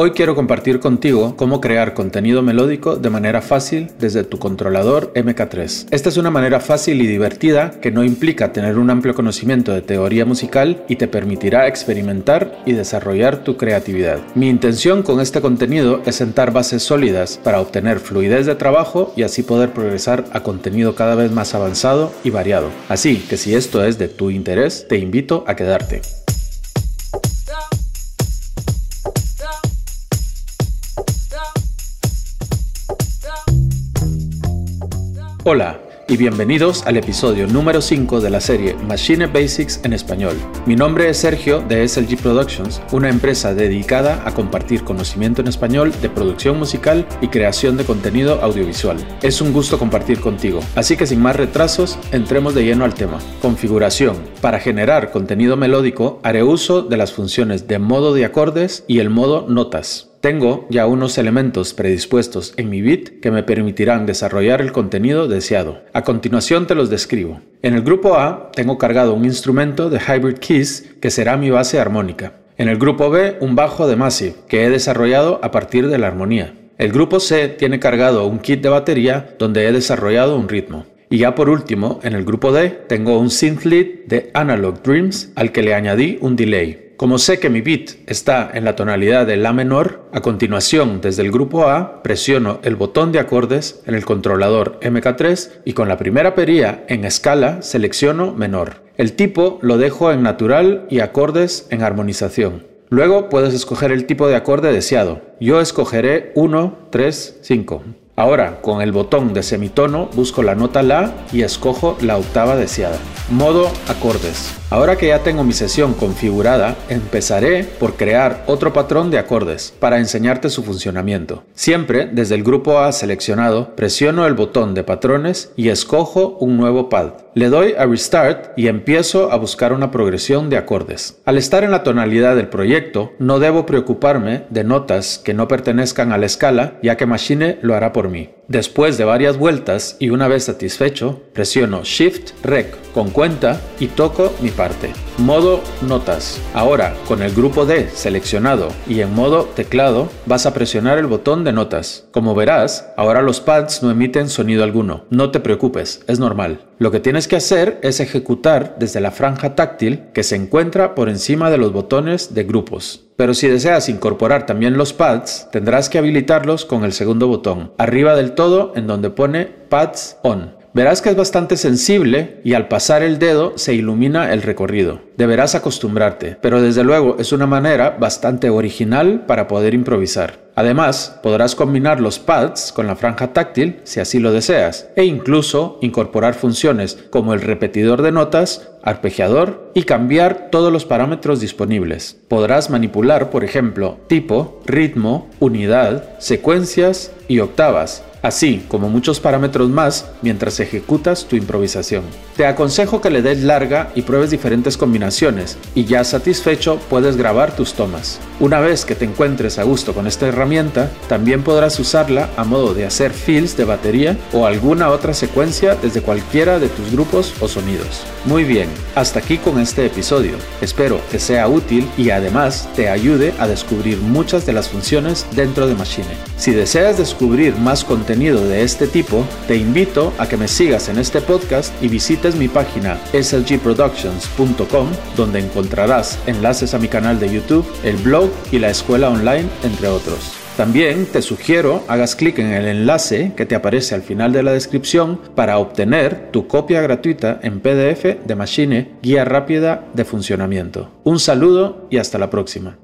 Hoy quiero compartir contigo cómo crear contenido melódico de manera fácil desde tu controlador MK3. Esta es una manera fácil y divertida que no implica tener un amplio conocimiento de teoría musical y te permitirá experimentar y desarrollar tu creatividad. Mi intención con este contenido es sentar bases sólidas para obtener fluidez de trabajo y así poder progresar a contenido cada vez más avanzado y variado. Así que si esto es de tu interés, te invito a quedarte. Hola y bienvenidos al episodio número 5 de la serie Machine Basics en español. Mi nombre es Sergio de SLG Productions, una empresa dedicada a compartir conocimiento en español de producción musical y creación de contenido audiovisual. Es un gusto compartir contigo, así que sin más retrasos, entremos de lleno al tema. Configuración. Para generar contenido melódico, haré uso de las funciones de modo de acordes y el modo notas. Tengo ya unos elementos predispuestos en mi bit que me permitirán desarrollar el contenido deseado. A continuación te los describo. En el grupo A tengo cargado un instrumento de Hybrid Keys que será mi base armónica. En el grupo B un bajo de Massive que he desarrollado a partir de la armonía. El grupo C tiene cargado un kit de batería donde he desarrollado un ritmo. Y ya por último, en el grupo D tengo un synth lead de Analog Dreams al que le añadí un delay. Como sé que mi bit está en la tonalidad de La menor, a continuación desde el grupo A presiono el botón de acordes en el controlador MK3 y con la primera perilla en escala selecciono menor. El tipo lo dejo en natural y acordes en armonización. Luego puedes escoger el tipo de acorde deseado. Yo escogeré 1, 3, 5. Ahora, con el botón de semitono busco la nota La y escojo la octava deseada. Modo acordes. Ahora que ya tengo mi sesión configurada, empezaré por crear otro patrón de acordes para enseñarte su funcionamiento. Siempre desde el grupo A seleccionado, presiono el botón de patrones y escojo un nuevo pad. Le doy a Restart y empiezo a buscar una progresión de acordes. Al estar en la tonalidad del proyecto, no debo preocuparme de notas que no pertenezcan a la escala, ya que Machine lo hará por mí. Después de varias vueltas y una vez satisfecho, presiono Shift Rec con cuenta y toco mi parte. Modo Notas. Ahora, con el grupo D seleccionado y en modo teclado, vas a presionar el botón de notas. Como verás, ahora los pads no emiten sonido alguno. No te preocupes, es normal. Lo que tienes que hacer es ejecutar desde la franja táctil que se encuentra por encima de los botones de grupos. Pero si deseas incorporar también los pads, tendrás que habilitarlos con el segundo botón, arriba del todo en donde pone Pads On. Verás que es bastante sensible y al pasar el dedo se ilumina el recorrido. Deberás acostumbrarte, pero desde luego es una manera bastante original para poder improvisar. Además, podrás combinar los pads con la franja táctil si así lo deseas, e incluso incorporar funciones como el repetidor de notas, arpegiador y cambiar todos los parámetros disponibles. Podrás manipular, por ejemplo, tipo, ritmo, unidad, secuencias y octavas, así como muchos parámetros más mientras ejecutas tu improvisación. Te aconsejo que le des larga y pruebes diferentes combinaciones y ya satisfecho puedes grabar tus tomas. Una vez que te encuentres a gusto con esta herramienta, también podrás usarla a modo de hacer fills de batería o alguna otra secuencia desde cualquiera de tus grupos o sonidos. Muy bien, hasta aquí con este episodio. Espero que sea útil y además te ayude a descubrir muchas de las funciones dentro de Machine. Si deseas descubrir más contenido de este tipo, te invito a que me sigas en este podcast y visites mi página slgproductions.com donde encontrarás enlaces a mi canal de YouTube, el blog y la escuela online, entre otros. También te sugiero hagas clic en el enlace que te aparece al final de la descripción para obtener tu copia gratuita en PDF de Machine Guía Rápida de Funcionamiento. Un saludo y hasta la próxima.